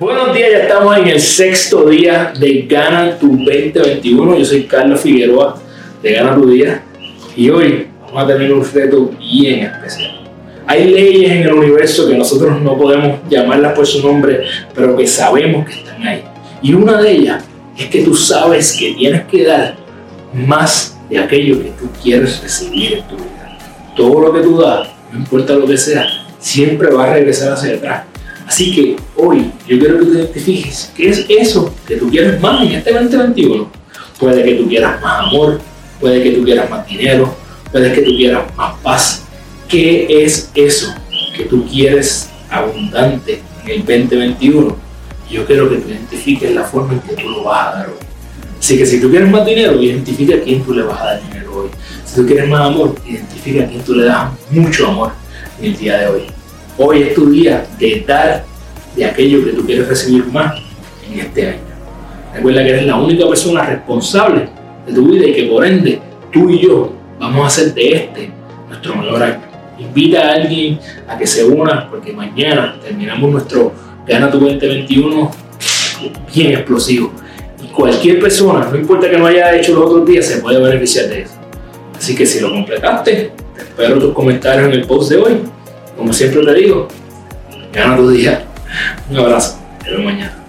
Buenos días, ya estamos en el sexto día de Gana tu 2021. Yo soy Carlos Figueroa de Gana tu Día y hoy vamos a tener un reto bien especial. Hay leyes en el universo que nosotros no podemos llamarlas por su nombre, pero que sabemos que están ahí. Y una de ellas es que tú sabes que tienes que dar más de aquello que tú quieres recibir en tu vida. Todo lo que tú das, no importa lo que sea, siempre va a regresar hacia atrás Así que hoy yo quiero que tú identifiques qué es eso que tú quieres más en este 2021. Puede que tú quieras más amor, puede que tú quieras más dinero, puede que tú quieras más paz. ¿Qué es eso que tú quieres abundante en el 2021? Yo quiero que tú identifiques la forma en que tú lo vas a dar hoy. Así que si tú quieres más dinero, identifica a quién tú le vas a dar dinero hoy. Si tú quieres más amor, identifica a quién tú le das mucho amor en el día de hoy. Hoy es tu día de dar de aquello que tú quieres recibir más en este año. Recuerda que eres la única persona responsable de tu vida y que por ende tú y yo vamos a hacer de este nuestro mejor año. Invita a alguien a que se una porque mañana terminamos nuestro Gana tu 2021 bien explosivo. Y cualquier persona, no importa que no haya hecho los otros días, se puede beneficiar de eso. Así que si lo completaste, te espero tus comentarios en el post de hoy como siempre te digo, gana tu día. Un abrazo. Veo mañana.